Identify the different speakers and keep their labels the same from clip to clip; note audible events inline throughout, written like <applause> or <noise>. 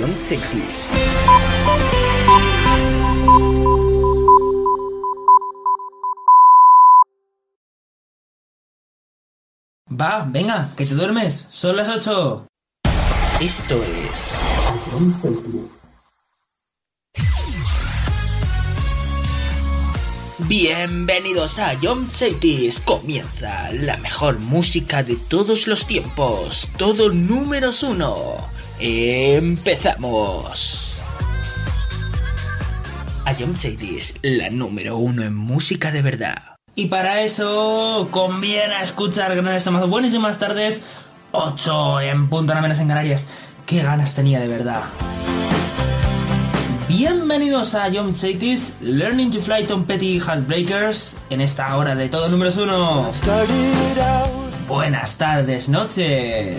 Speaker 1: John Cities.
Speaker 2: Va, venga, que te duermes. Son las 8.
Speaker 1: Esto es Bienvenidos a John Cities. Comienza la mejor música de todos los tiempos. Todo números uno. Empezamos. A John Cities, la número uno en música de verdad.
Speaker 2: Y para eso conviene escuchar grandes temas. Buenísimas tardes. 8 en punto, no menos en Canarias. Qué ganas tenía de verdad. Bienvenidos a Young Cities, Learning to Fly Tom Petty Heartbreakers, en esta hora de todo números uno. Buenas tardes, noches.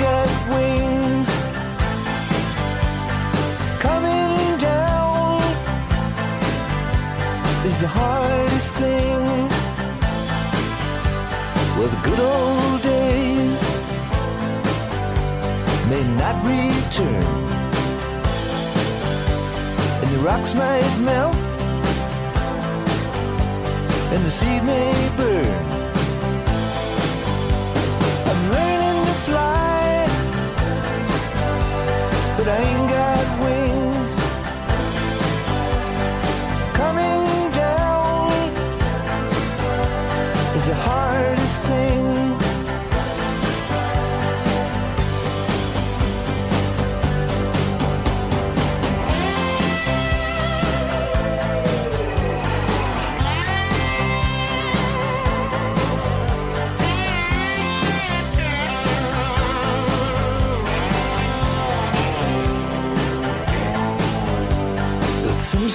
Speaker 3: the hardest thing. Well, the good old days may not return, and the rocks might melt and the seed may burn. I'm learning to fly, but I ain't got wings.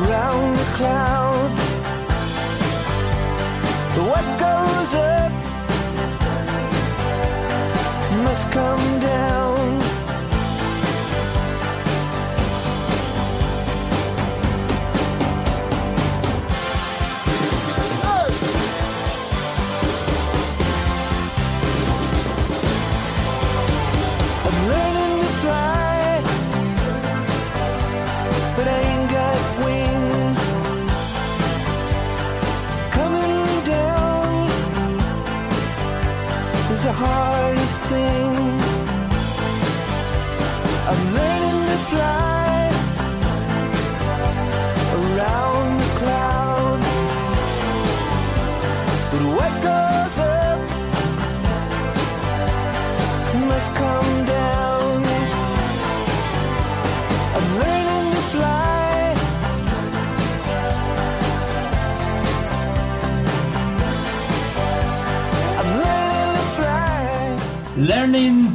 Speaker 3: Around the clouds. What goes up must come down.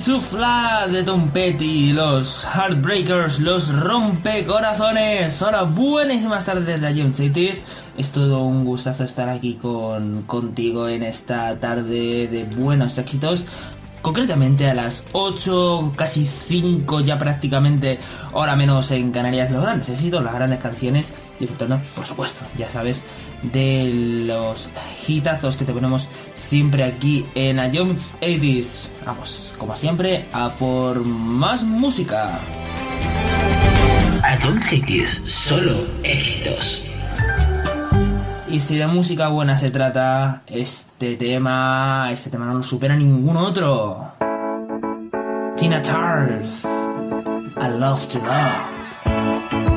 Speaker 3: To Fly
Speaker 2: de Tom Petty, los Heartbreakers, los rompecorazones. Hola, buenísimas tardes de Young Cities. Es todo un gustazo estar aquí con, contigo en esta tarde de buenos éxitos. Concretamente a las 8, casi 5 ya prácticamente, hora menos en Canarias, los grandes éxitos, las grandes canciones, disfrutando, por supuesto, ya sabes, de los hitazos que te ponemos siempre aquí en A Jones 80s. Vamos, como siempre, a por más música.
Speaker 1: A John Cities, solo éxitos.
Speaker 4: Y si de música buena se trata, este tema, este tema no lo supera ningún otro. Tina Charles, I Love to Love.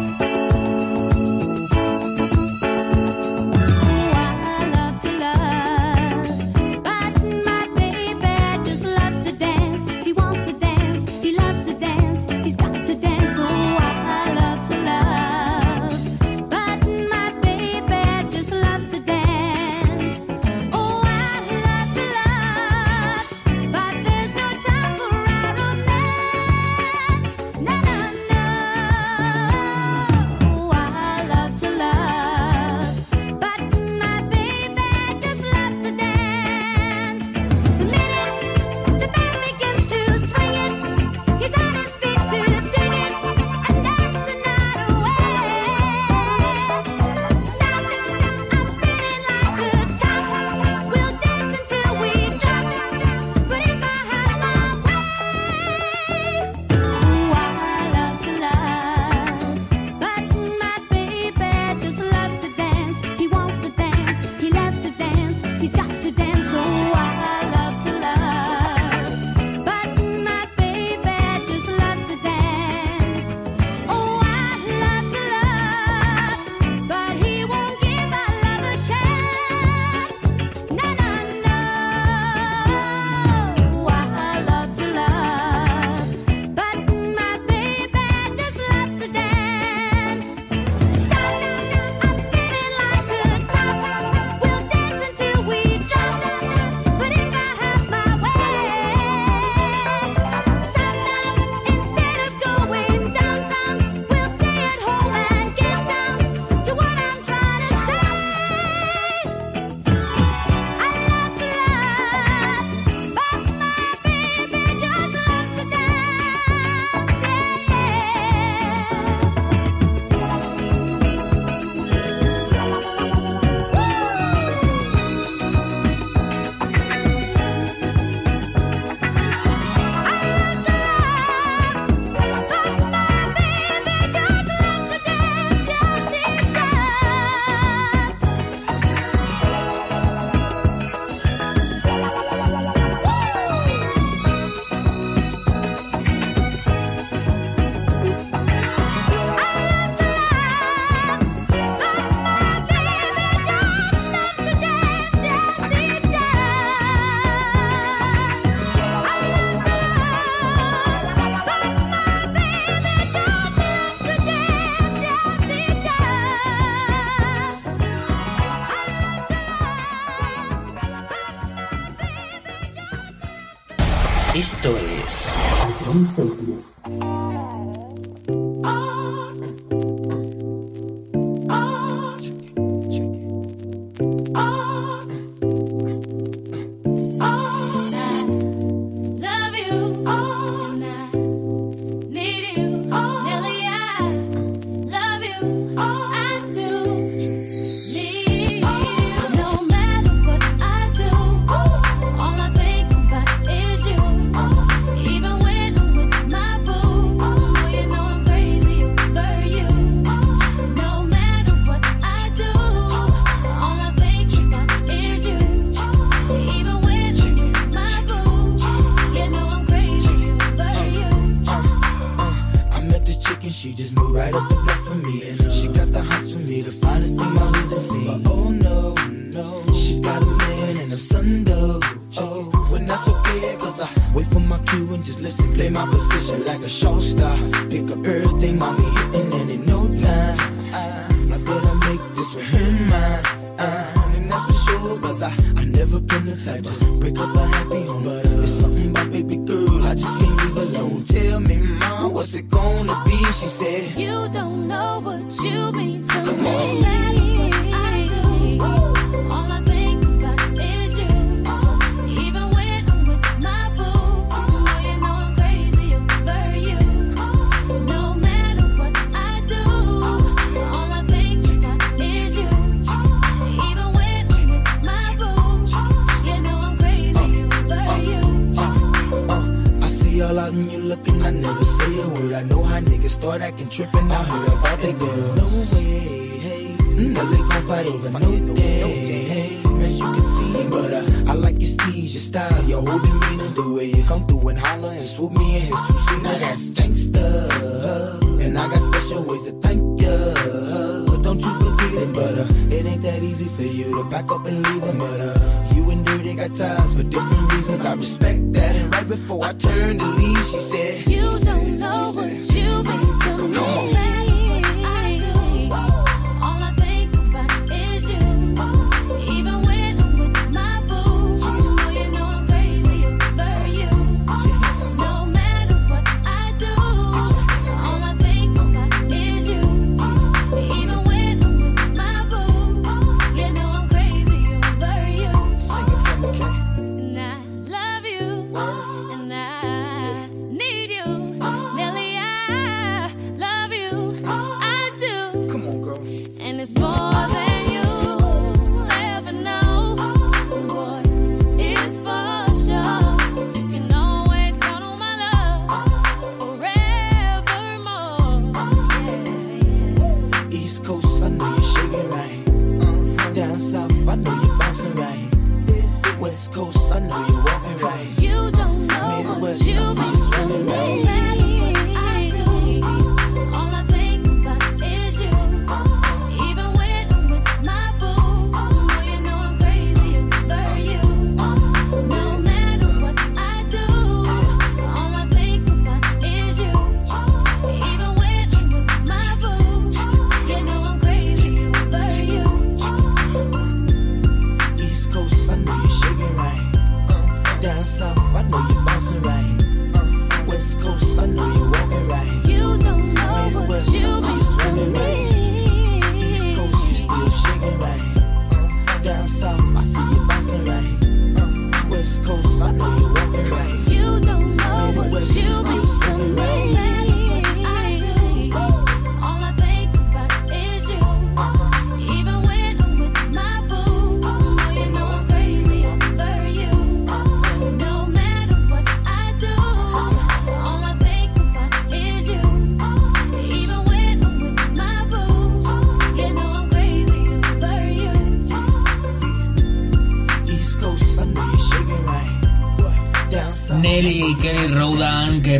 Speaker 5: East Coast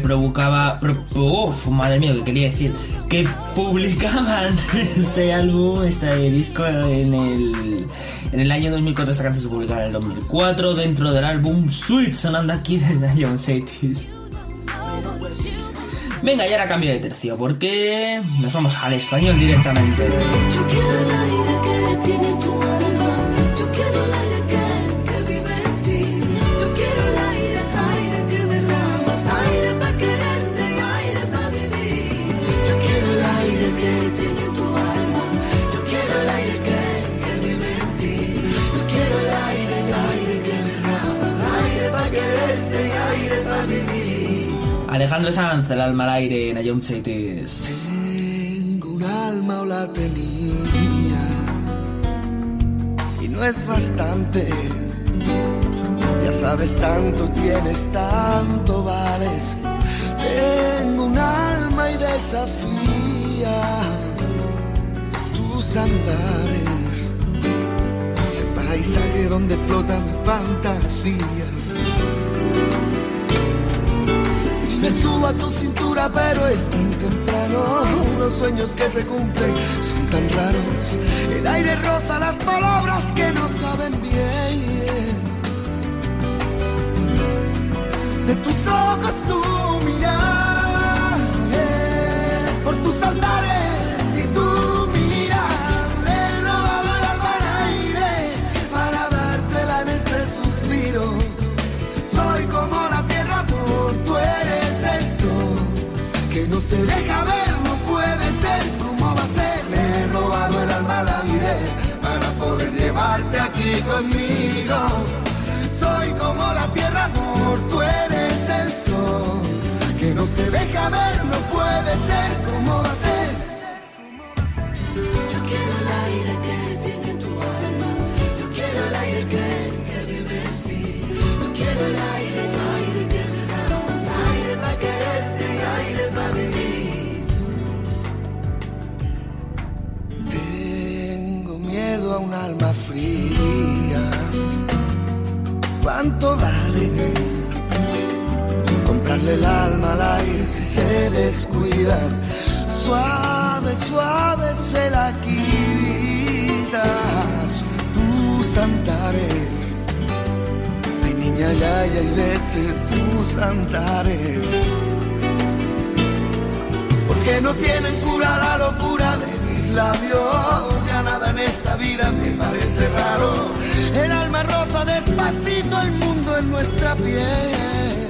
Speaker 2: provocaba, pro, oh, madre mía, que quería decir, que publicaban <laughs> este álbum, este disco en el, en el año 2004, esta canción se publicaba en el 2004 dentro del álbum Sweet Sonando aquí desde John Cities. Venga, y ahora cambio de tercio, porque nos vamos al español directamente. Alejandro Sanz, el alma al aire en Ayom Chaites.
Speaker 6: Tengo un alma o la tenía y no es bastante. Ya sabes tanto, tienes tanto, vales. Tengo un alma y desafía tus andares. Ese paisaje donde flota mi fantasía me subo a tu cintura, pero es tan temprano. Los sueños que se cumplen son tan raros. El aire rosa, las palabras que no saben bien. De tus ojos tu mirar, eh, por tus andares. deja ver, no puede ser, ¿cómo va a ser? Le he robado el alma al aire para poder llevarte aquí conmigo. Soy como la tierra, amor, tú eres el sol, que no se deja ver, no puede ser, ¿cómo va a ser? Miedo a un alma fría. ¿Cuánto vale comprarle el alma al aire si se descuidan? Suave, suave se la quitas tus antares. Ay, niña, ya, ya, y vete tus antares. Porque no tienen cura la locura de mis labios. Nada en esta vida me parece raro. El alma roza despacito el mundo en nuestra piel.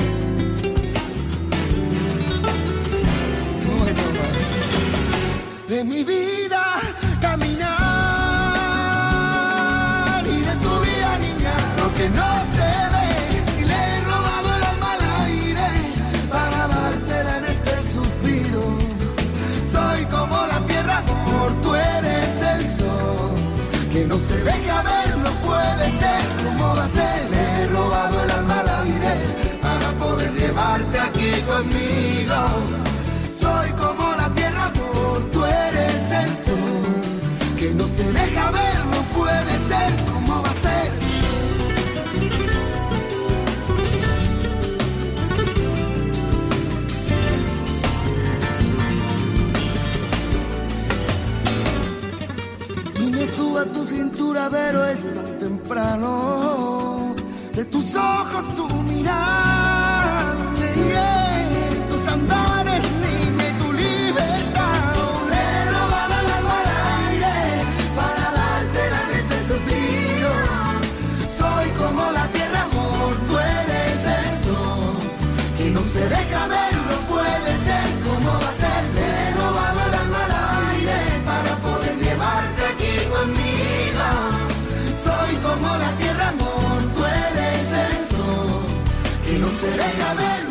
Speaker 6: De mi vida Que deja ver, no puede ser como va a ser. He robado el alma al aire para poder llevarte aquí conmigo. Soy como la tierra, amor, tú eres el sol. Que no se deja ver, no puede ser. Cintura, pero es tan temprano. De tus ojos tu se deja ver,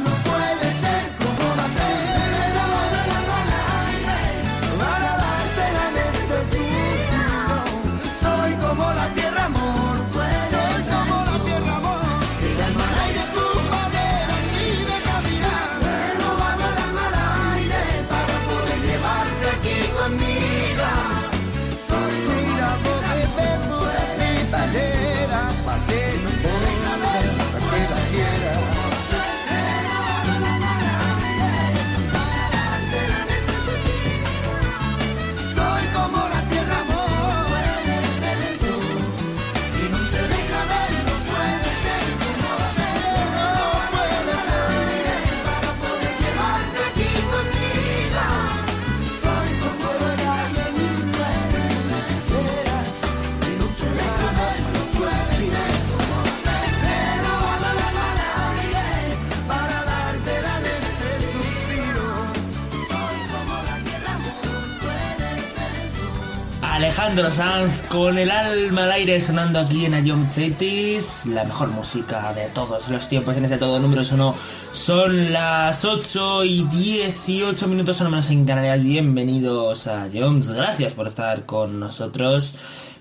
Speaker 2: Alejandro Sanz con el alma al aire sonando aquí en Ion Cities, la mejor música de todos los tiempos en ese todo número uno. Son las 8 y 18 minutos, no menos en Canarias. Bienvenidos a Jones, gracias por estar con nosotros.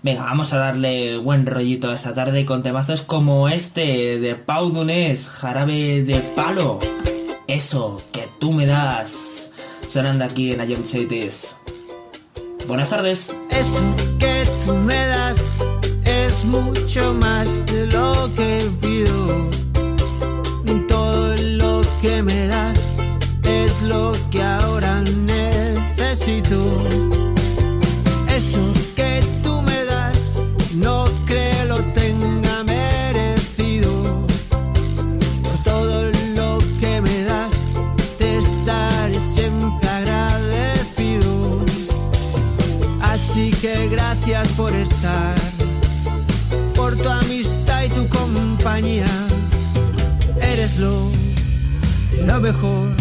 Speaker 2: Venga, vamos a darle buen rollito esta tarde con temazos como este de Pau Donés, Jarabe de Palo. Eso que tú me das, sonando aquí en Ion Cities. Buenas tardes.
Speaker 7: Eso que tú me das es mucho más de lo que pido. Todo lo que me das Eres lo, lo mejor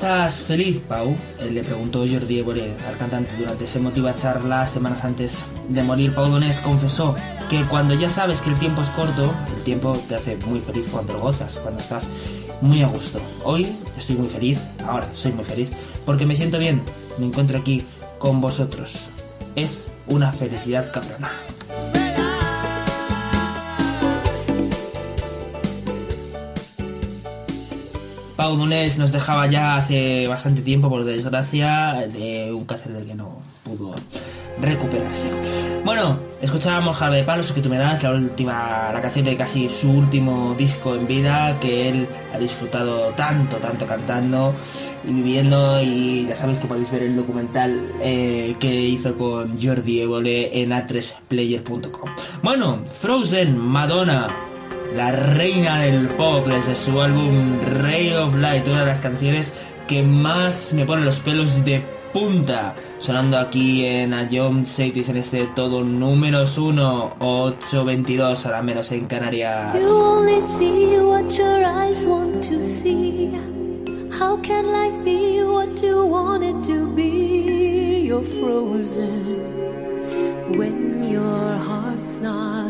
Speaker 2: estás feliz, Pau? Eh, Le preguntó Jordi Évole al cantante durante esa emotiva charla semanas antes de morir. Pau Donés confesó que cuando ya sabes que el tiempo es corto, el tiempo te hace muy feliz cuando lo gozas, cuando estás muy a gusto. Hoy estoy muy feliz, ahora soy muy feliz, porque me siento bien, me encuentro aquí con vosotros. Es una felicidad cabrona. Pau Donés nos dejaba ya hace bastante tiempo, por desgracia, de un cáncer del que no pudo recuperarse. Bueno, escuchábamos Jarabe de Palos, que tú me das, la última, la canción de casi su último disco en vida, que él ha disfrutado tanto, tanto cantando y viviendo, y ya sabéis que podéis ver el documental eh, que hizo con Jordi Évole en a3player.com. Bueno, Frozen, Madonna, la reina del pop desde su álbum Ray of Light, una de las canciones que más me pone los pelos de punta, sonando aquí en A John Cities en este todo números 1, 822, ahora menos en Canarias.
Speaker 8: You only see what your eyes want to see. How can life be what you want it to be? You're frozen when your heart's not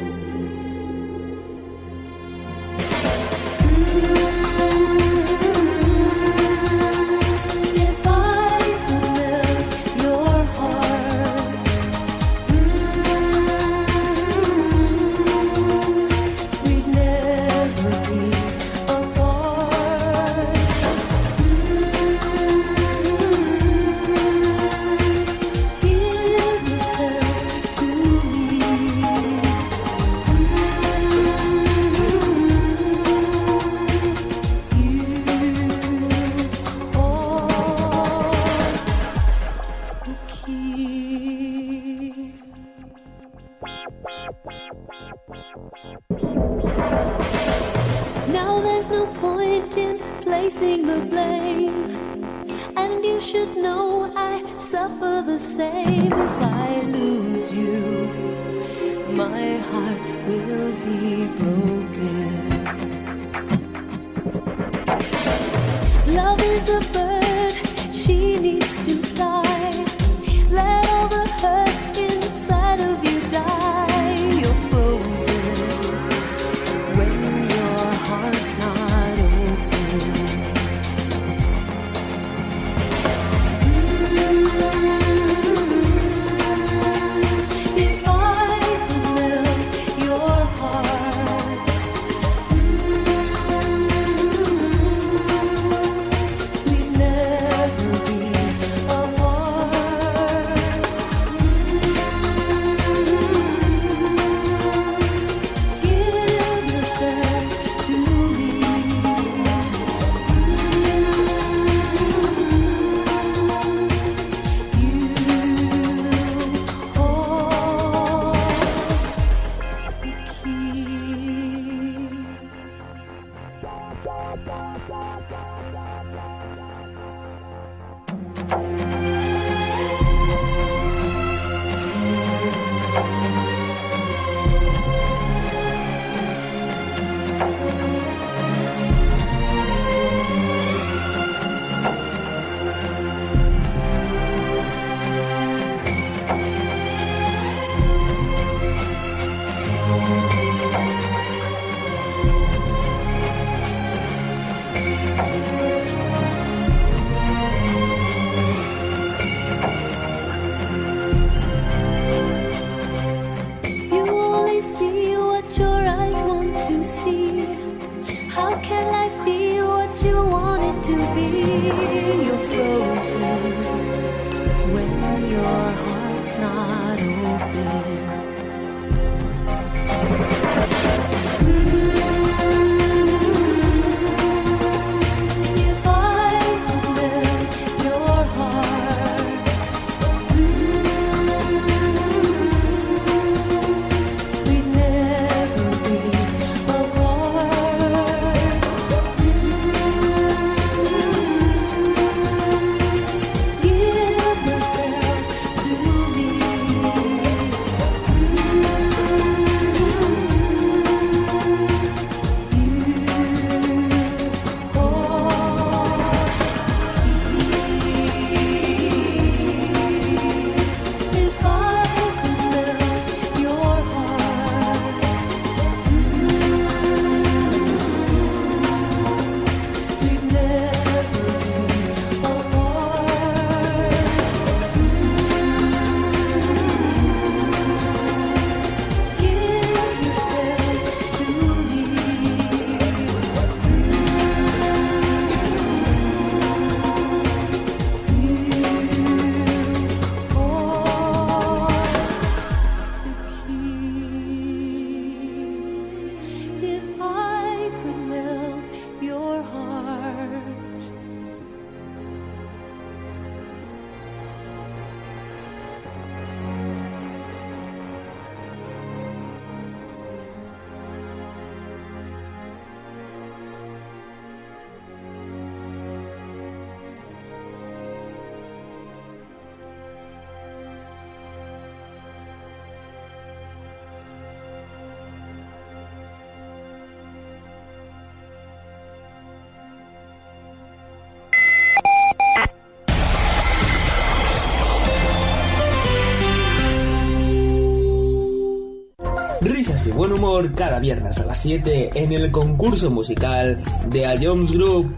Speaker 2: Humor cada viernes a las 7 en el concurso musical de A Jones Group.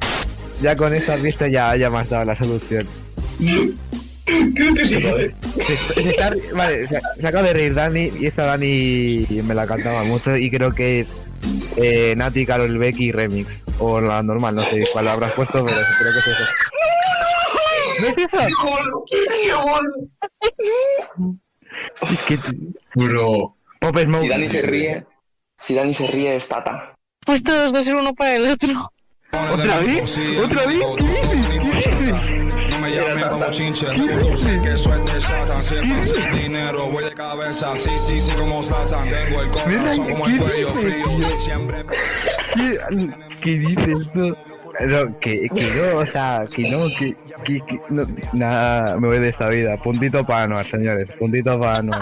Speaker 9: Ya con esta vista ya, ya me has dado la solución.
Speaker 10: Creo que sí, joder.
Speaker 9: Se, se está- vale, se, se acaba de reír Dani y esta Dani me la cantaba mucho y creo que es eh, Nati, Carol Becky remix. O la normal, no sé cuál habrás puesto, pero creo que es eso. ¿No es eso? Es que...
Speaker 10: Bro.
Speaker 9: Pop Smoke.
Speaker 11: Si Dani se ríe, si Dani se ríe es Tata.
Speaker 12: Pues todos dos ser uno para el otro.
Speaker 9: ¿Otra vez? ¿Otra vez? ¿Qué dices? ¿Qué dices?
Speaker 13: No me llamen como chinche, que de Satan. Siempre sin dinero, voy de cabeza, sí, sí, sí, como Satan. Tengo el corazón como el cuello frío, siempre.
Speaker 9: ¿Qué, qué dices tú? No, que, que no, o sea, que no, que, que, que no, nada, me voy de esta vida. Puntito para Anuar, señores, puntito para Anuar.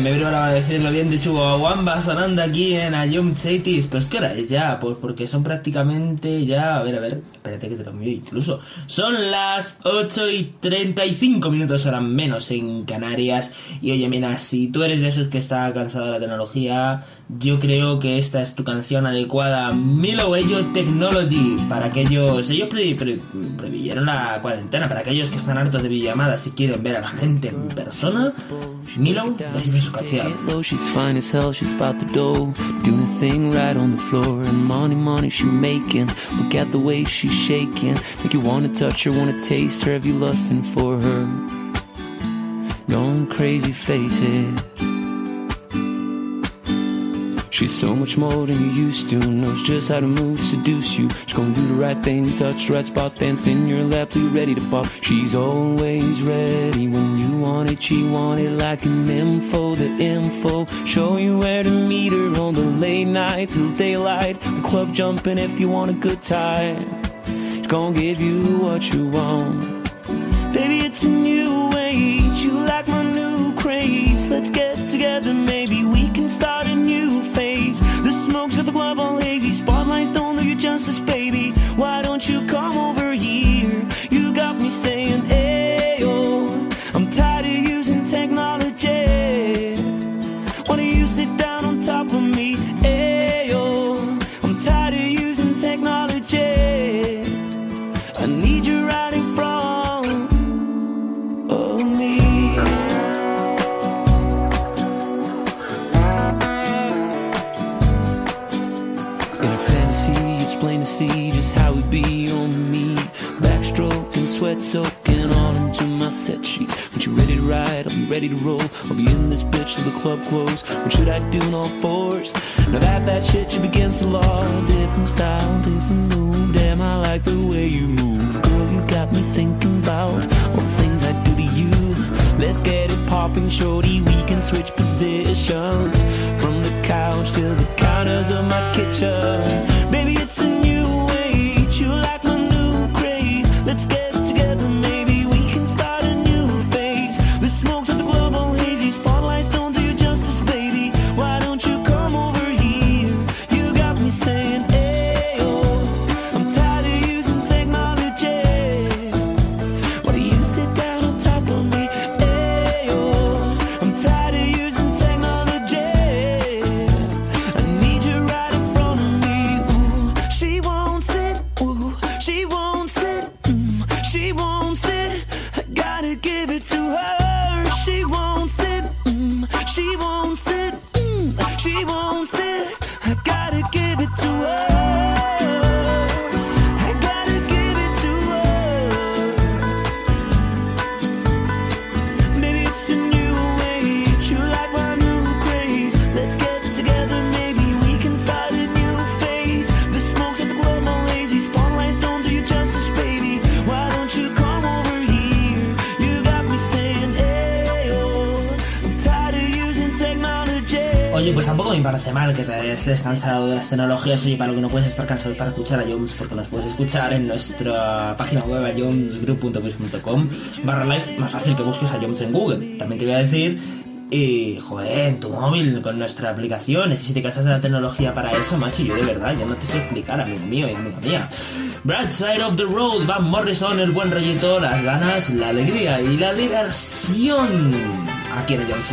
Speaker 2: bien, me vino a decirlo bien de Chubahuamba sonando aquí en Ayom Cities. Pero es que ahora es ya, pues porque son prácticamente ya. A ver, a ver, espérate que te lo miro incluso. Son las 8 y 35 minutos, ahora menos en Canarias. Y oye, mira, si tú eres de esos que está cansado de la tecnología, yo creo que esta es tu canción adecuada, Milo Bello Technology, para aquellos. Ellos la cuarentena, para aquellos que están hartos de videollamadas y quieren ver a la gente en persona. Milo su canción.
Speaker 14: She's fine as hell, she's about to a thing right on the floor. Money, money she making. Look at the way she's shaking. Make you wanna touch her, wanna taste her. Have you lusting for her? Going crazy, face it. She's so much more than you used to. Knows just how to move seduce you. She's gonna do the right thing, touch right spot, dance in your lap till you're ready to pop. She's always ready when you want it. She want it like an info, the info. Show you where to meet her on the late night till daylight. The club jumping if you want a good time. She's gonna give you what you want. Baby, it's a new age. You like my new craze. Let's get together, maybe we can start a new soaking all into my set sheets. When you ready to ride, I'll be ready to roll. I'll be in this bitch till the club close. What should I do in all fours? Now that that shit you against the law. Different style, different move. Damn, I like the way you move. Girl, you got me thinking about all the things I do to you. Let's get it popping, shorty. We can switch positions from the couch to the counters of my kitchen. Baby, it's a new age. You like my new craze. Let's get
Speaker 2: estés cansado de las tecnologías. Oye, para lo que no puedes estar cansado para escuchar a Jones, porque nos puedes escuchar en nuestra página web, jonesgroup.com barra live. Más fácil que busques a Jones en Google. También te voy a decir, y, joder, en tu móvil, con nuestra aplicación. Es que si te cansas de la tecnología para eso, macho, yo de verdad, yo no te sé explicar, amigo mío y amiga mía. Bright Side of the Road, Van Morrison, el buen rollito, las ganas, la alegría y la diversión. Aquí en el Jones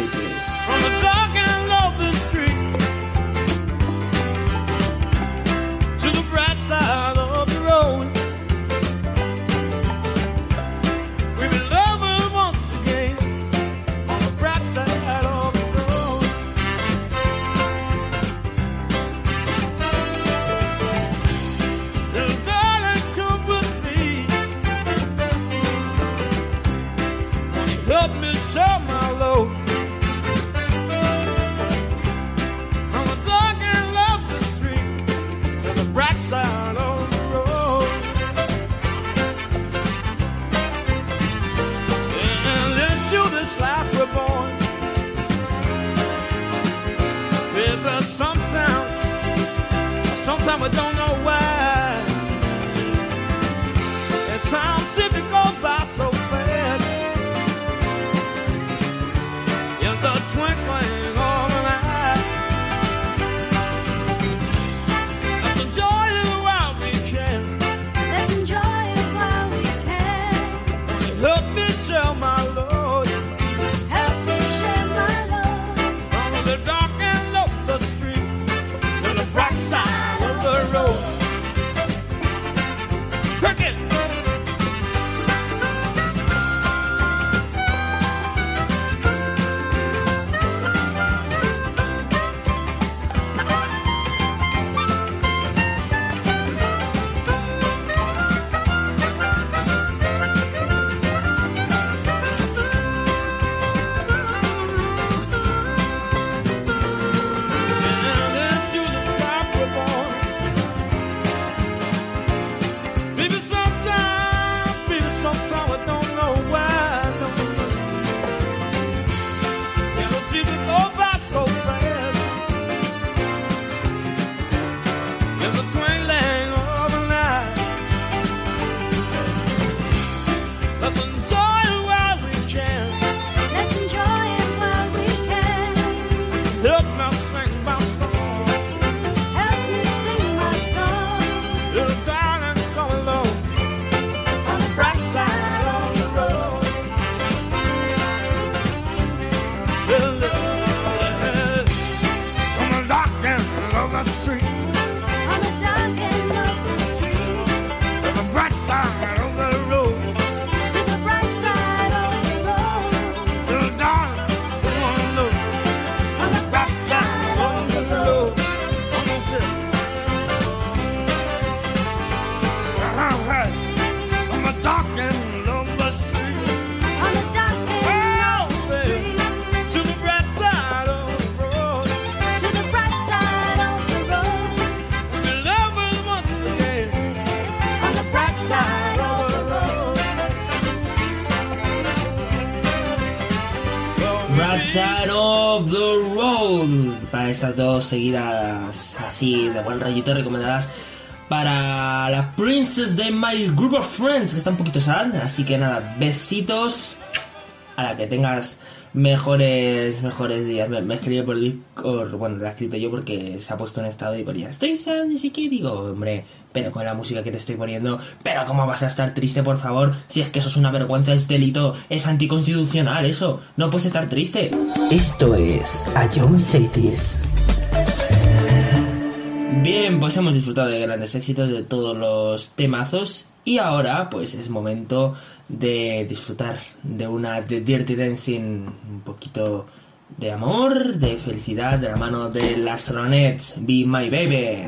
Speaker 4: así de buen rollito recomendadas para la Princess de My Group of Friends, que está un poquito sad. Así que nada, besitos. A la que tengas mejores mejores días. Me, me escribió por Discord, bueno, la he escrito yo porque se ha puesto en estado y ponía, estoy sad, ni siquiera digo, hombre, pero con la música que te estoy poniendo, pero ¿cómo vas a estar triste, por favor? Si es que eso es una vergüenza, es delito, es anticonstitucional, eso, no puedes estar triste.
Speaker 8: Esto es A John Cities.
Speaker 4: Bien, pues hemos disfrutado de grandes éxitos de todos los temazos y ahora pues es momento de disfrutar de una de Dirty Dancing un poquito de amor, de felicidad de la mano de las Ronettes, Be My Baby.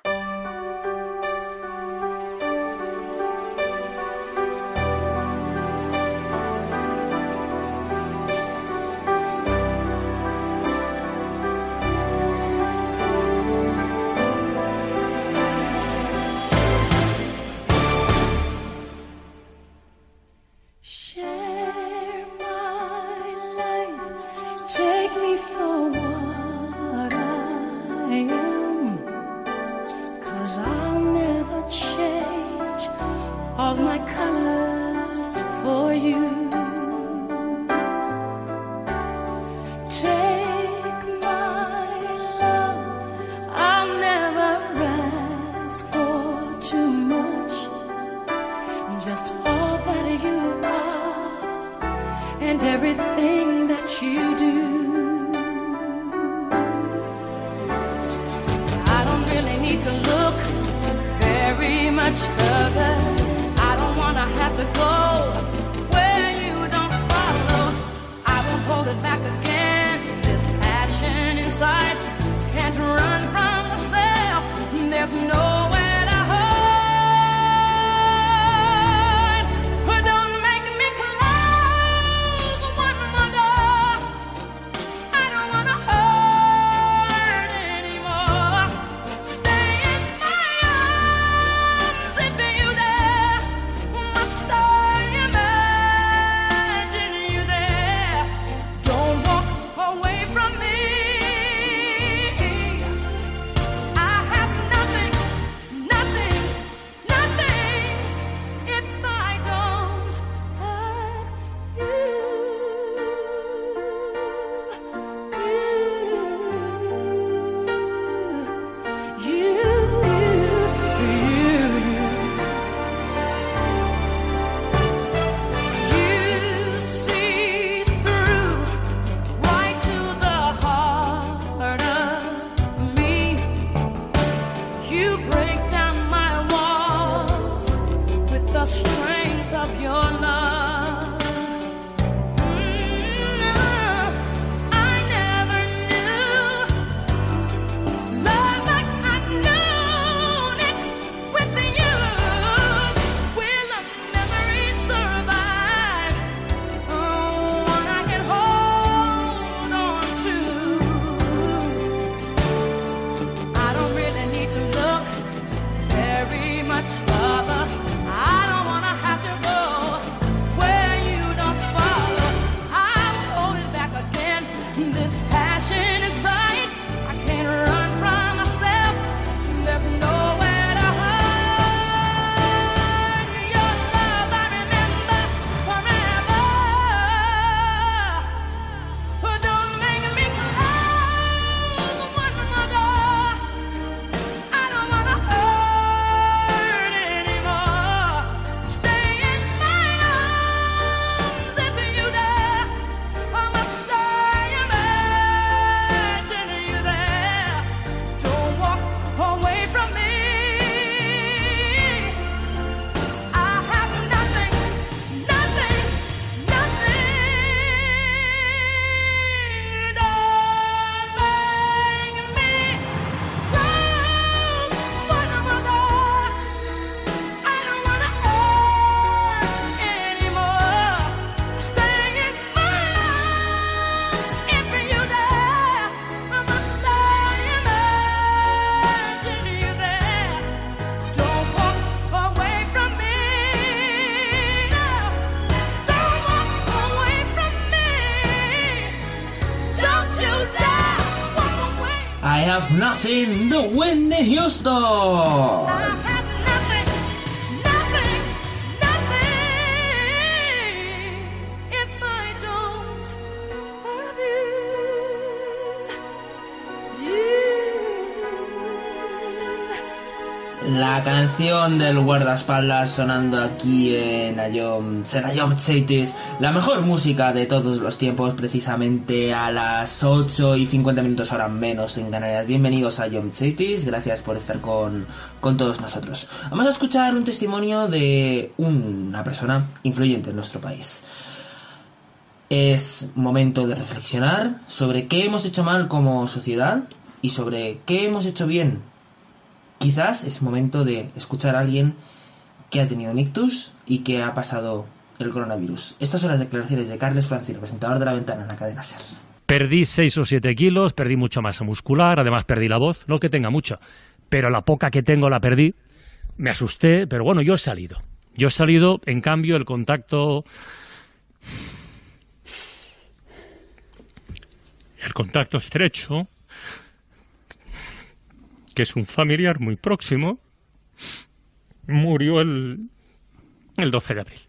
Speaker 2: use the del guardaespaldas sonando aquí en Ayom, en Ayom Cities, la mejor música de todos los tiempos, precisamente a las 8 y 50 minutos ahora menos en Canarias. Bienvenidos a Ayom Cities, gracias por estar con, con todos nosotros. Vamos a escuchar un testimonio de una persona influyente en nuestro país. Es momento de reflexionar sobre qué hemos hecho mal como sociedad y sobre qué hemos hecho bien Quizás es momento de escuchar a alguien que ha tenido un ictus y que ha pasado el coronavirus. Estas son las declaraciones de Carles Francino, presentador de La Ventana en la cadena SER.
Speaker 15: Perdí 6 o 7 kilos, perdí mucha masa muscular, además perdí la voz, no que tenga mucha, pero la poca que tengo la perdí. Me asusté, pero bueno, yo he salido. Yo he salido, en cambio, el contacto... El contacto estrecho, que es un familiar muy próximo, murió el, el 12 de abril.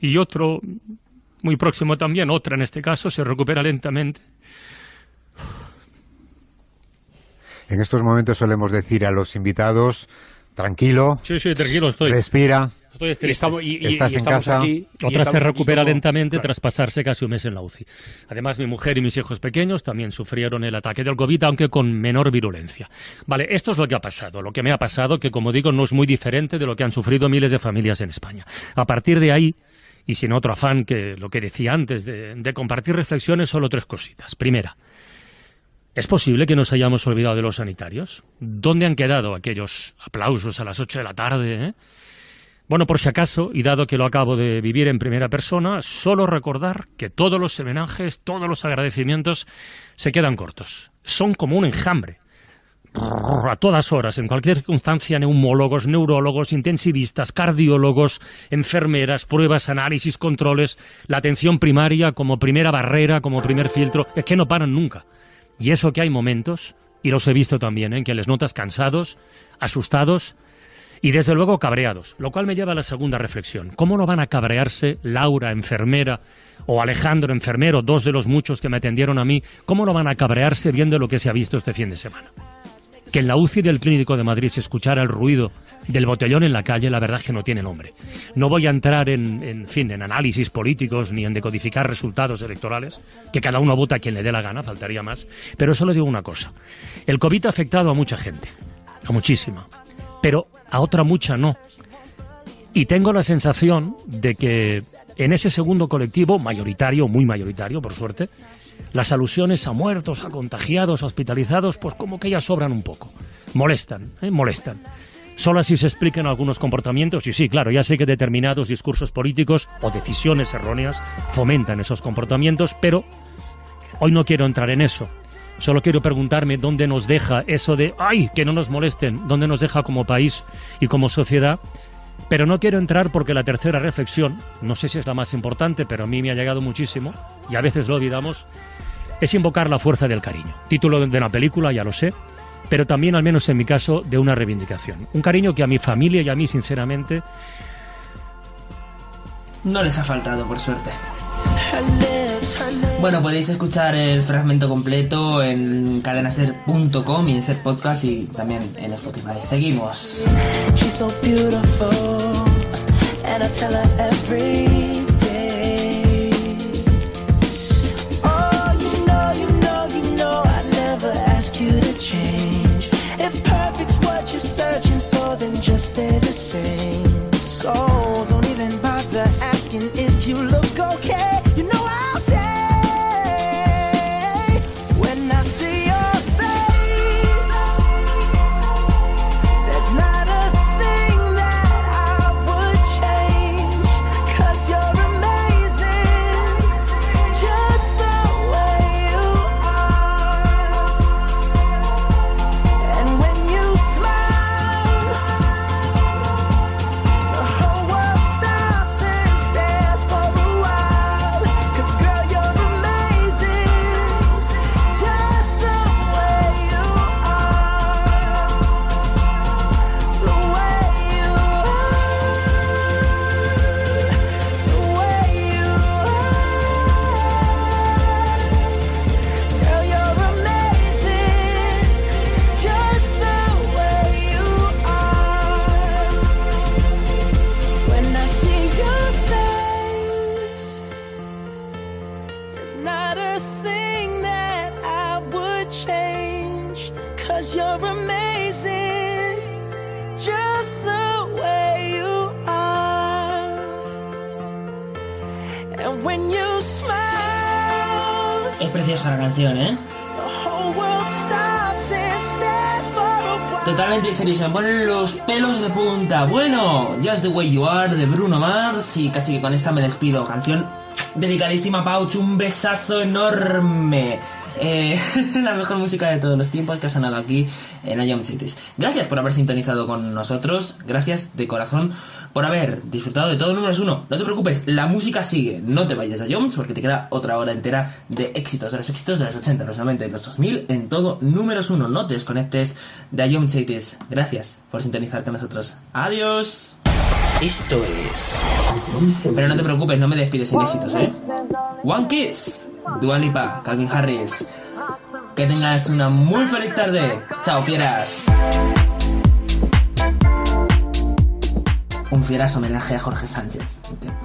Speaker 15: Y otro muy próximo también, otra en este caso, se recupera lentamente.
Speaker 16: En estos momentos solemos decir a los invitados, tranquilo,
Speaker 15: Sí, sí, tranquilo estoy.
Speaker 16: respira,
Speaker 15: Estoy triste.
Speaker 16: Estamos- y- y- Estás y en estamos casa. aquí,
Speaker 15: Otra se recupera
Speaker 16: solo-
Speaker 15: lentamente
Speaker 16: Claro.
Speaker 15: tras pasarse casi un mes en la UCI. Además, mi mujer y mis hijos pequeños también sufrieron el ataque del COVID, aunque con menor virulencia. Vale, esto es lo que ha pasado. Lo que me ha pasado, que como digo, no es muy diferente de lo que han sufrido miles de familias en España. A partir de ahí, y sin otro afán que lo que decía antes de, de compartir reflexiones, solo tres cositas. Primera, ¿Es posible que nos hayamos olvidado de los sanitarios? ¿Dónde han quedado aquellos aplausos a las 8 de la tarde? eh? Bueno, por si acaso, y dado que lo acabo de vivir en primera persona, solo recordar que todos los homenajes, todos los agradecimientos se quedan cortos. Son como un enjambre. A todas horas, en cualquier circunstancia, neumólogos, neurólogos, intensivistas, cardiólogos, enfermeras, pruebas, análisis, controles, la atención primaria como primera barrera, como primer filtro, es que no paran nunca. Y eso que hay momentos, y los he visto también, en que les notas cansados, asustados y desde luego cabreados. Lo cual me lleva a la segunda reflexión. ¿Cómo no van a cabrearse Laura, enfermera, o Alejandro, enfermero, dos de los muchos que me atendieron a mí? ¿Cómo no van a cabrearse viendo lo que se ha visto este fin de semana? Que en la UCI del Clínico de Madrid se escuchara el ruido del botellón en la calle, la verdad es que no tiene nombre. No voy a entrar en, fin, en análisis políticos ni en decodificar resultados electorales, que cada uno vota a quien le dé la gana, faltaría más. Pero solo digo una cosa. El COVID ha afectado a mucha gente, a muchísima, pero a otra mucha no. Y tengo la sensación de que en ese segundo colectivo, mayoritario, muy mayoritario, por suerte, las alusiones a muertos, a contagiados, a hospitalizados, pues como que ya sobran un poco. Molestan, ¿eh? molestan. Solo así se explican algunos comportamientos y sí, claro, ya sé que determinados discursos políticos o decisiones erróneas fomentan esos comportamientos, pero hoy no quiero entrar en eso. Solo quiero preguntarme dónde nos deja eso de, ay, que no nos molesten, dónde nos deja como país y como sociedad. Pero no quiero entrar porque la tercera reflexión, no sé si es la más importante, pero a mí me ha llegado muchísimo, y a veces lo olvidamos, es invocar la fuerza del cariño. Título de una película, ya lo sé, pero también, al menos en mi caso, de una reivindicación. Un cariño que a mi familia y a mí, sinceramente,
Speaker 2: No les ha faltado, por suerte. Bueno, podéis escuchar el fragmento completo en cadenaser.com y en Ser Podcast y también en Spotify. Seguimos.
Speaker 3: Stay the same. So don't even bother asking if you look
Speaker 2: la canción, ¿eh? Totalmente ponen los pelos de punta. Bueno, Just the Way You Are de Bruno Mars y casi que con esta me despido. Canción dedicadísima a Pauch, un besazo enorme. Eh, <laughs> la mejor música de todos los tiempos que ha sonado aquí en IAM Cities. Gracias por haber sintonizado con nosotros, gracias de corazón por haber disfrutado de todo números uno. No te preocupes, la música sigue, no te vayas a Jones porque te queda otra hora entera de éxitos, de los éxitos de los 80, los 90 y los 2000 en todo números uno. No te desconectes de IAM Cities. Gracias por sintonizar con nosotros. Adiós.
Speaker 1: Esto es.
Speaker 2: Pero no te preocupes, no me despides sin éxitos, ¿eh? One Kiss, Dua Lipa, Calvin Harris. Que tengas una muy feliz tarde. Chao, fieras. Un fieras homenaje a Jorge Sánchez,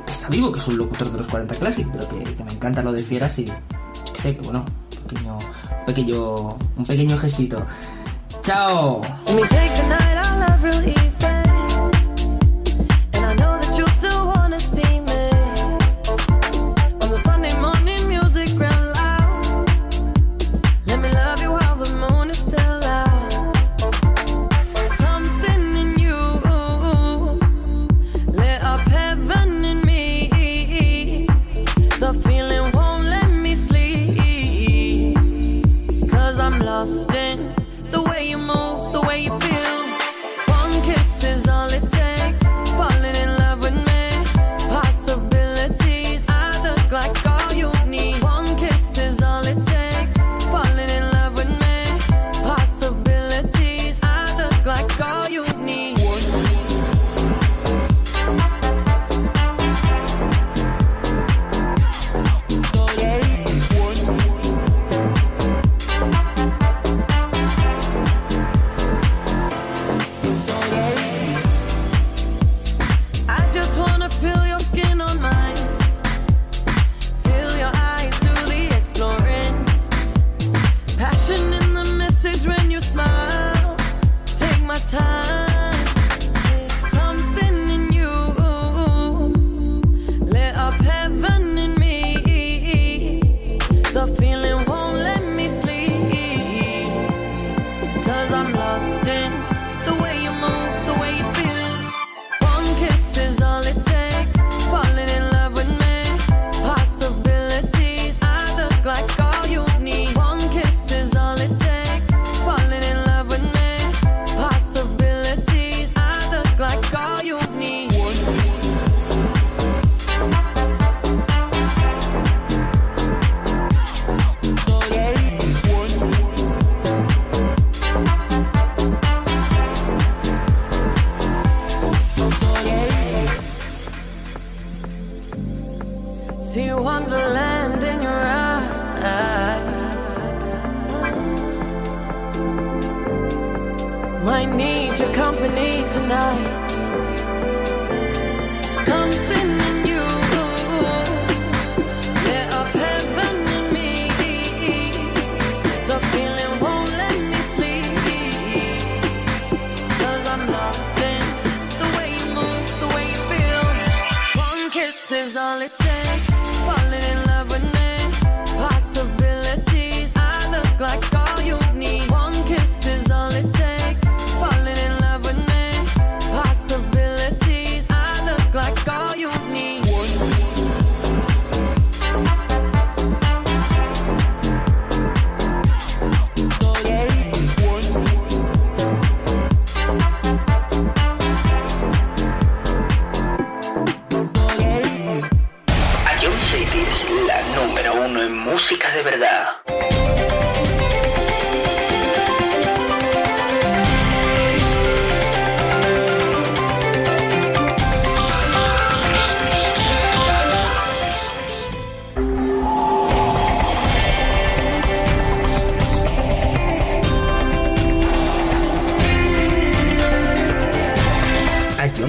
Speaker 2: que, está vivo, que es un locutor de los 40 Classic, pero que, que me encanta lo de fieras y que sé, que bueno, pequeño, pequeño, un pequeño gestito. Chao.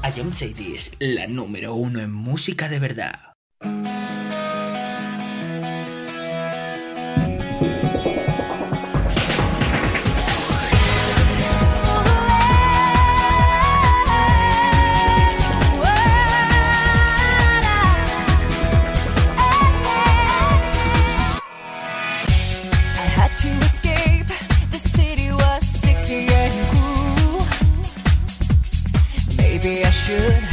Speaker 2: A John Sadie la número uno en música de verdad.
Speaker 8: should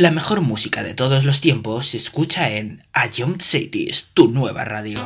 Speaker 8: La mejor música de todos los tiempos se escucha en A Young tu nueva radio.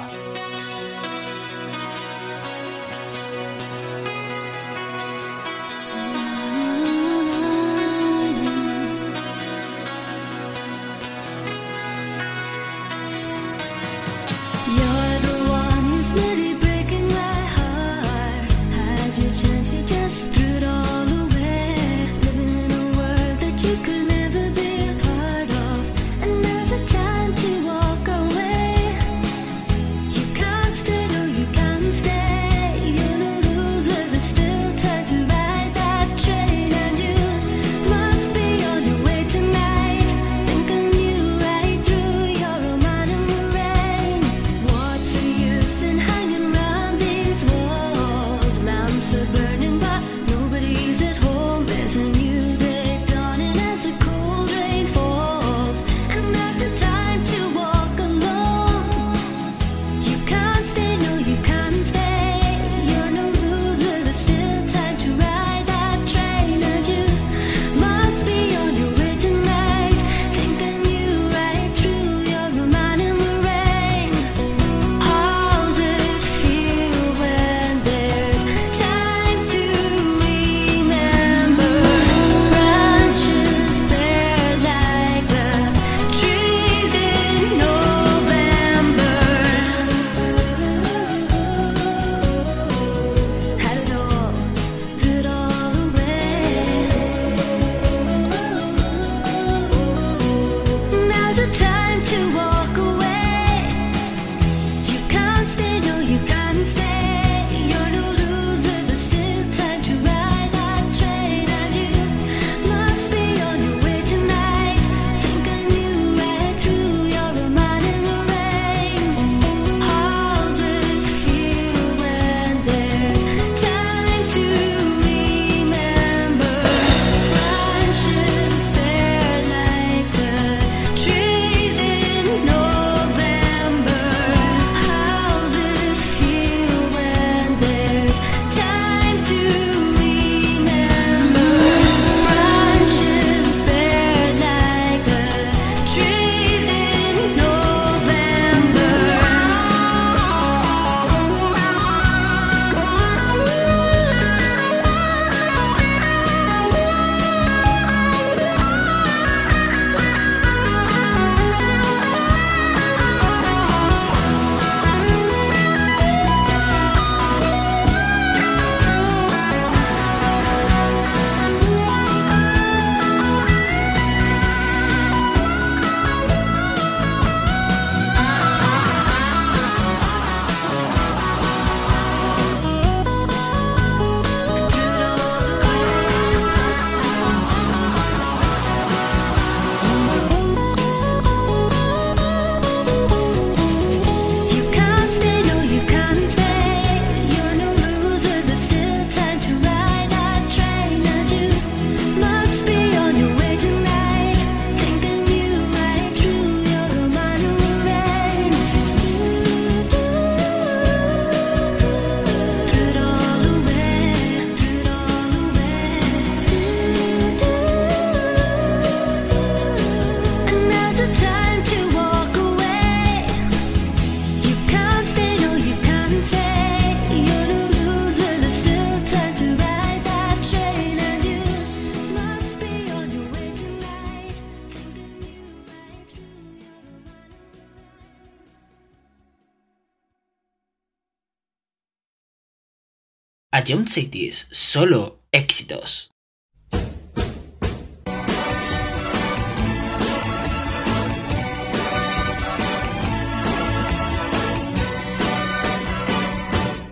Speaker 1: John Cities, solo éxitos.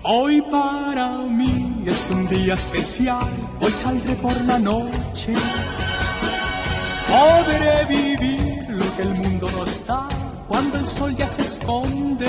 Speaker 17: Hoy para mí es un día especial, hoy saldré por la noche. Podré vivir lo que el mundo nos da cuando el sol ya se esconde.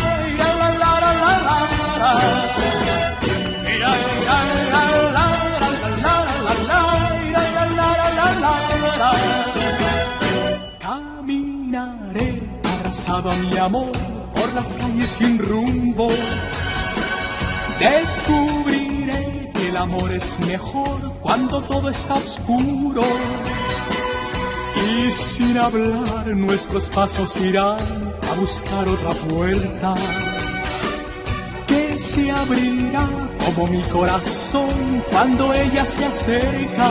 Speaker 17: Caminaré abrazado a mi amor por las calles sin rumbo. Descubriré que el amor es mejor cuando todo está oscuro. Y sin hablar nuestros pasos irán a buscar otra puerta se abrirá como mi corazón cuando ella se acerca.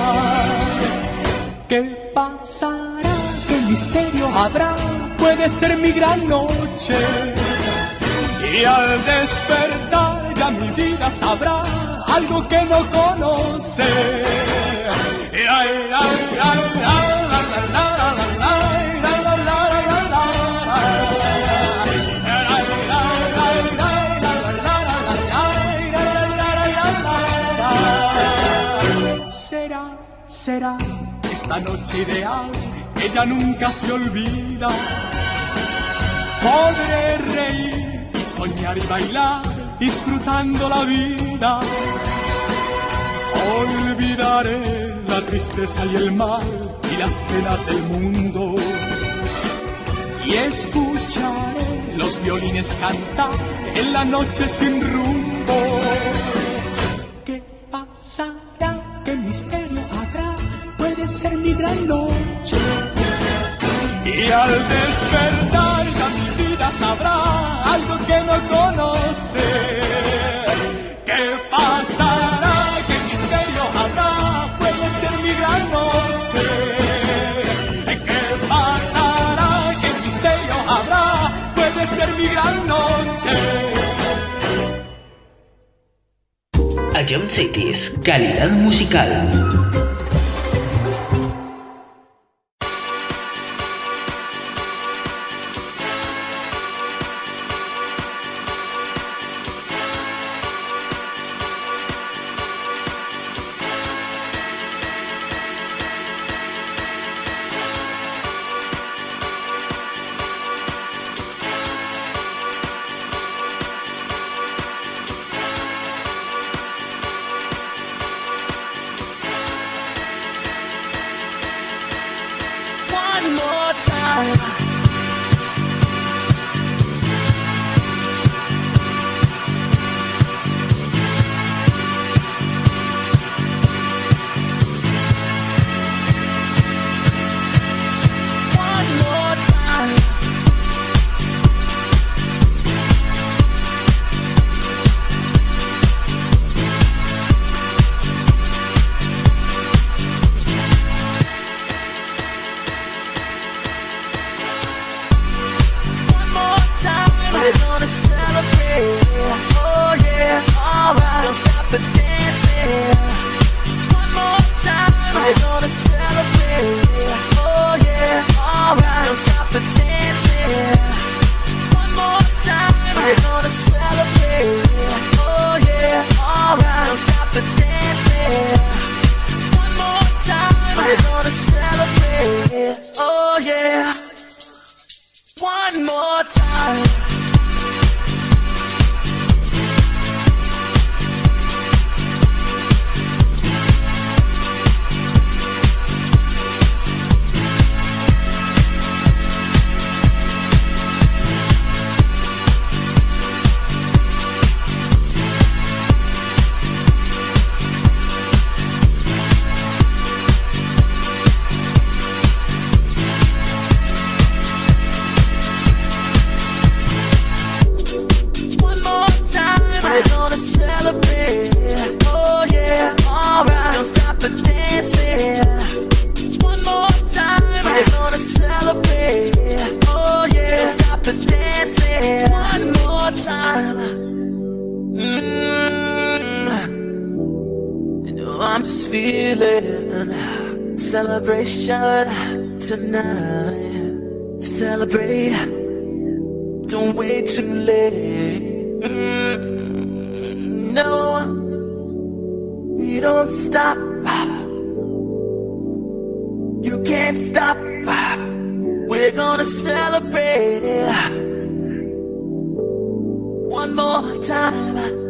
Speaker 17: ¿Qué pasará? ¿Qué misterio habrá? Puede ser mi gran noche. Y al despertar ya mi vida sabrá algo que no conoce. Noche ideal, ella nunca se olvida. Podré reír y soñar y bailar, disfrutando la vida. Olvidaré la tristeza y el mal y las penas del mundo. Y escucharé los violines cantar en la noche sin rumbo. ¿Qué pasará? ¿Qué misterio ser mi gran noche. Y al despertar ya mi vida sabrá algo que no conoce. ¿Qué pasará? ¿Qué misterio habrá? Puede ser mi gran noche. ¿Qué pasará? ¿Qué misterio habrá? Puede ser mi gran noche.
Speaker 1: A John Cities, calidad musical.
Speaker 5: I'm just feeling celebration tonight. Celebrate, don't wait too late. Mm. No, we don't stop. You can't stop. We're gonna celebrate one more time.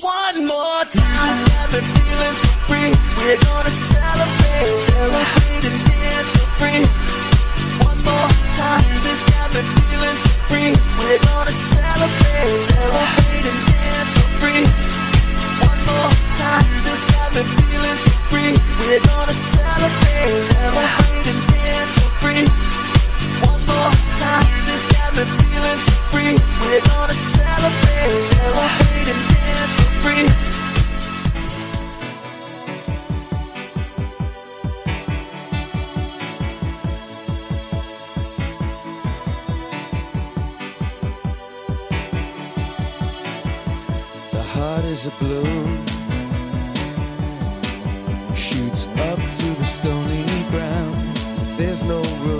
Speaker 5: One more time. Got me feeling so free. We're gonna celebrate, celebrate and dance so free. One more time. Music's got me feeling so free. We're gonna celebrate, celebrate and dance so free. One more time. Music's got me feeling so free. We're gonna celebrate, celebrate and dance so free. More got me feeling so free. We're gonna celebrate, celebrate and dance free.
Speaker 3: The heart is a balloon, shoots up through the stony ground. There's no room,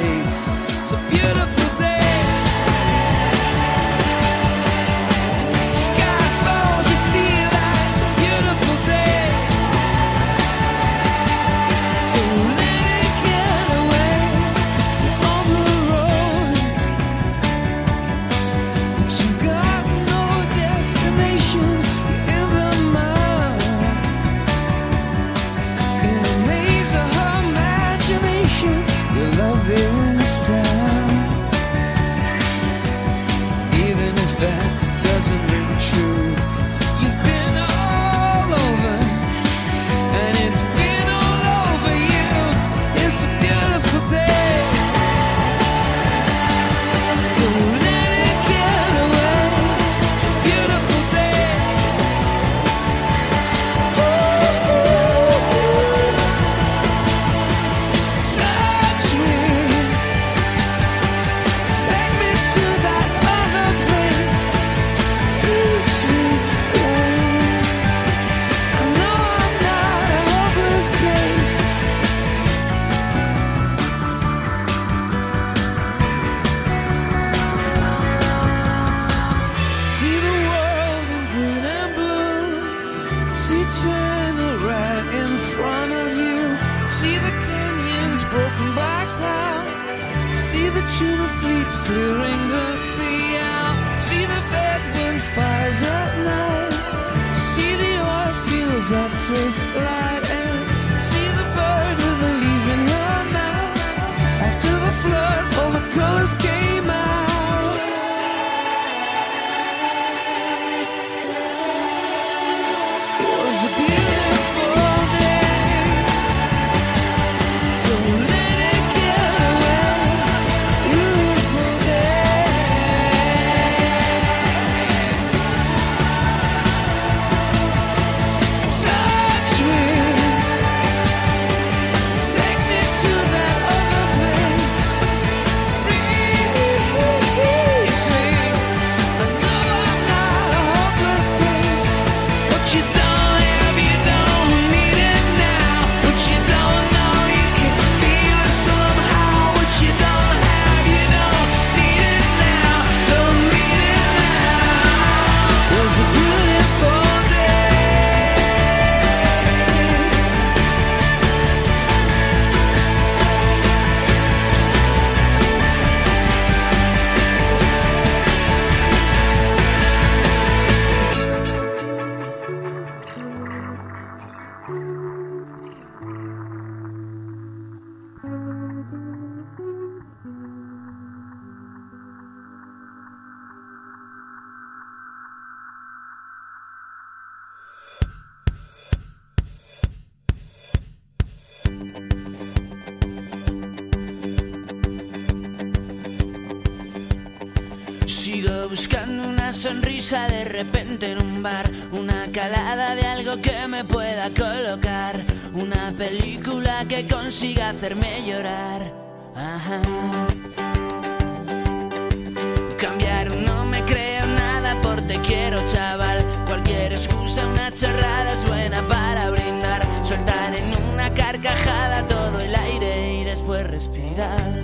Speaker 3: beautiful
Speaker 18: hacerme llorar. Ajá. Cambiar no me creo nada por te quiero chaval, cualquier excusa, una chorrada es buena para brindar, soltar en una carcajada todo el aire y después respirar.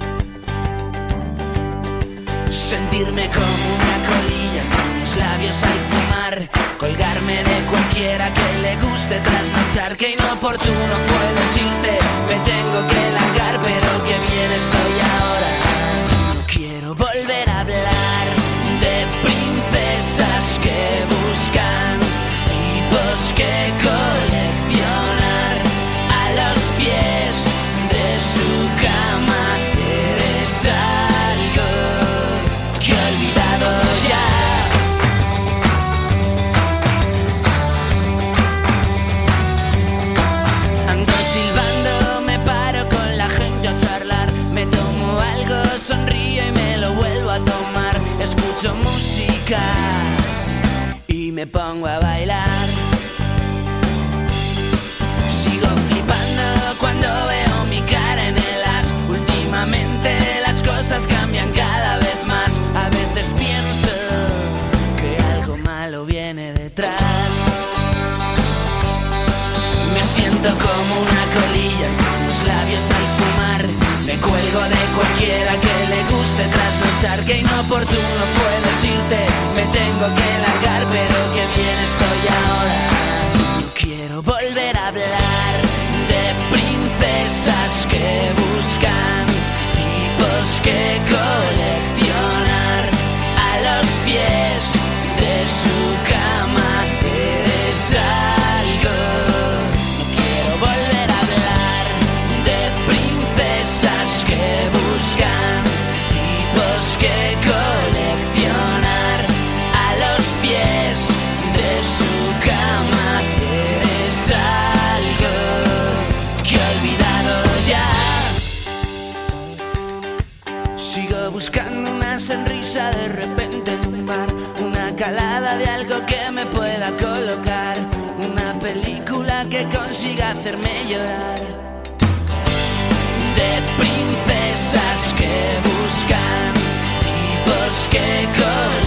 Speaker 18: Sentirme como una colilla con los labios al Colgarme de cualquiera que le guste trasnochar Que inoportuno fue decirte Me tengo que largar pero que bien estoy ahora No quiero volver a hablar De princesas que buscan Tipos que pongo a bailar. Sigo flipando cuando veo mi cara en el as. Últimamente las cosas cambian cada vez más. A veces pienso que algo malo viene detrás. Me siento como una colilla con los labios al fumar. Me cuelgo de cualquiera que trasnochar. Que inoportuno fue decirte, me tengo que largar, pero que bien estoy ahora. No quiero volver a hablar de princesas que buscan tipos que coleccionar que consiga hacerme llorar. De princesas que buscan tipos que colan.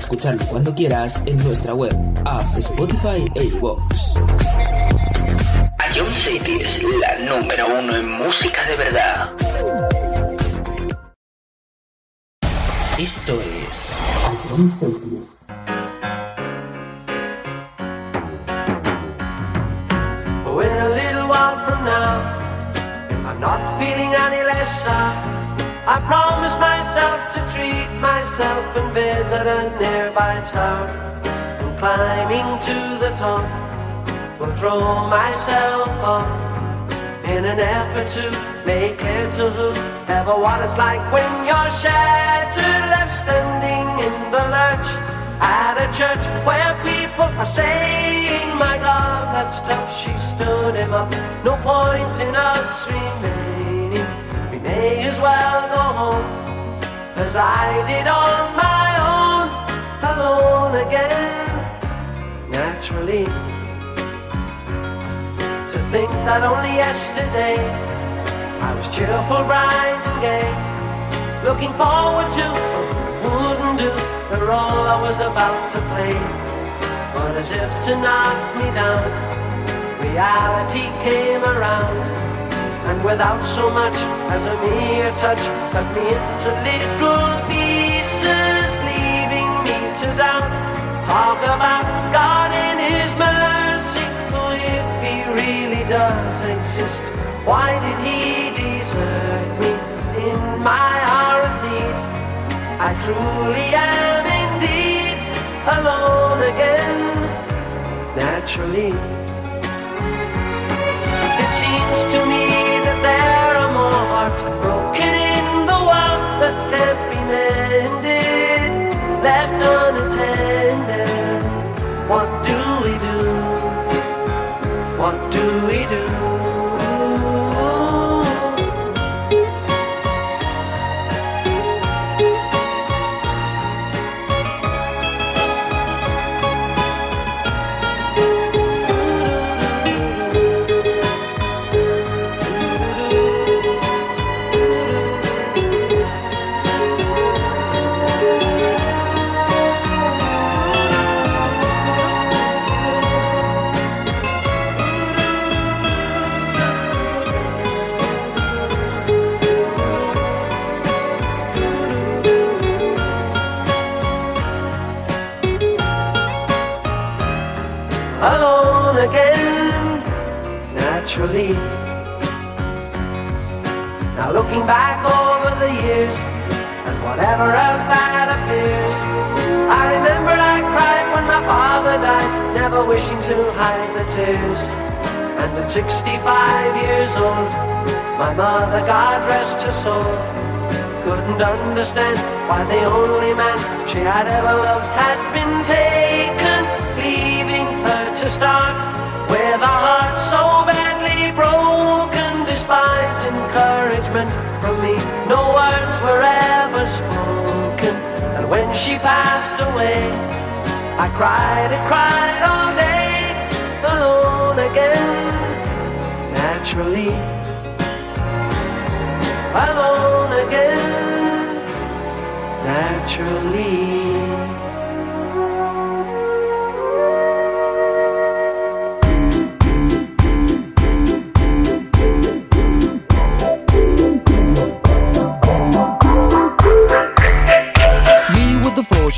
Speaker 2: Escucharlo cuando quieras en nuestra web, app, Spotify e iVoox.
Speaker 4: A Young Cities, la número uno en música de verdad. Esto es A Young Cities.
Speaker 19: When a little while from now, if I'm not feeling any less sad, I promise myself to treat myself and visit a nearby town. And climbing to the top, will throw myself off in an effort to make clear to whoever what it's like when you're shattered, left standing in the lurch at a church where people are saying, My God, that's tough. She stood him up. No point in us remaining. We may as well go home as I did on my own, alone again. Naturally, to think that only yesterday I was cheerful, bright, and gay, looking forward to wouldn't do the role I was about to play. But as if to knock me down, reality came around, and without so much as a mere touch, cut me into little pieces, leaving me to doubt. Talk about God in His mercy, if He really does exist, Why did he desert me in my hour of need? I truly am indeed alone again, naturally. It seems to me that there are more hearts world that can't be mended, left I remember I cried when my father died, never wishing to hide the tears. And at 65 years old, my mother, God rest her soul, couldn't understand why the only man she had ever loved had been taken, leaving her to start with a heart so badly broken. Despite encouragement from me, no words were ever spoken. When she passed away, I cried and cried all day, alone again, naturally. Alone again, naturally.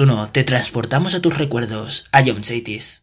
Speaker 1: 1, te transportamos a tus recuerdos, a John Chaitis.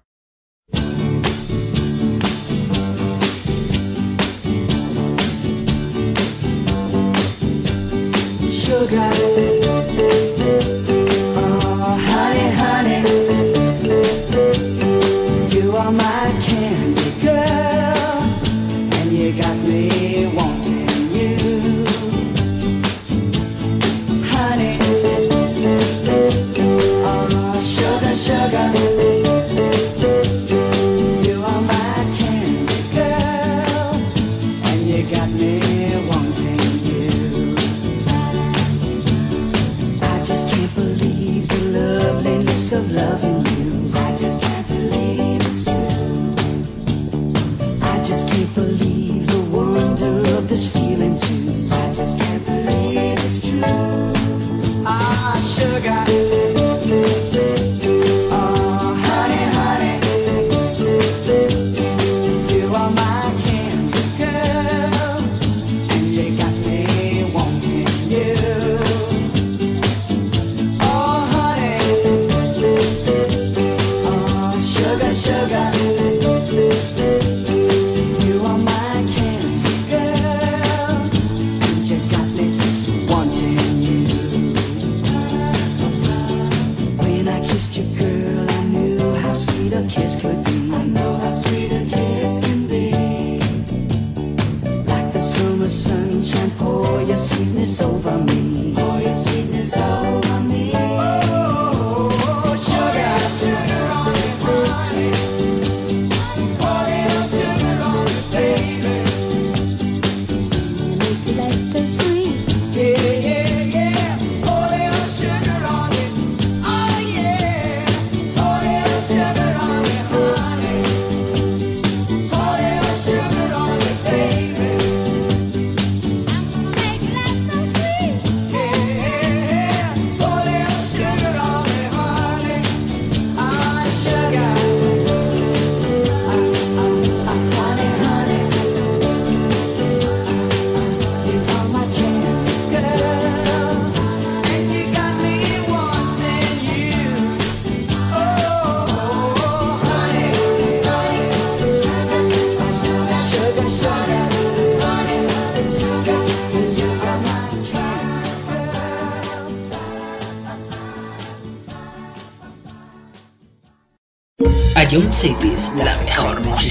Speaker 20: Cities, la mejor música.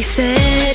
Speaker 4: voices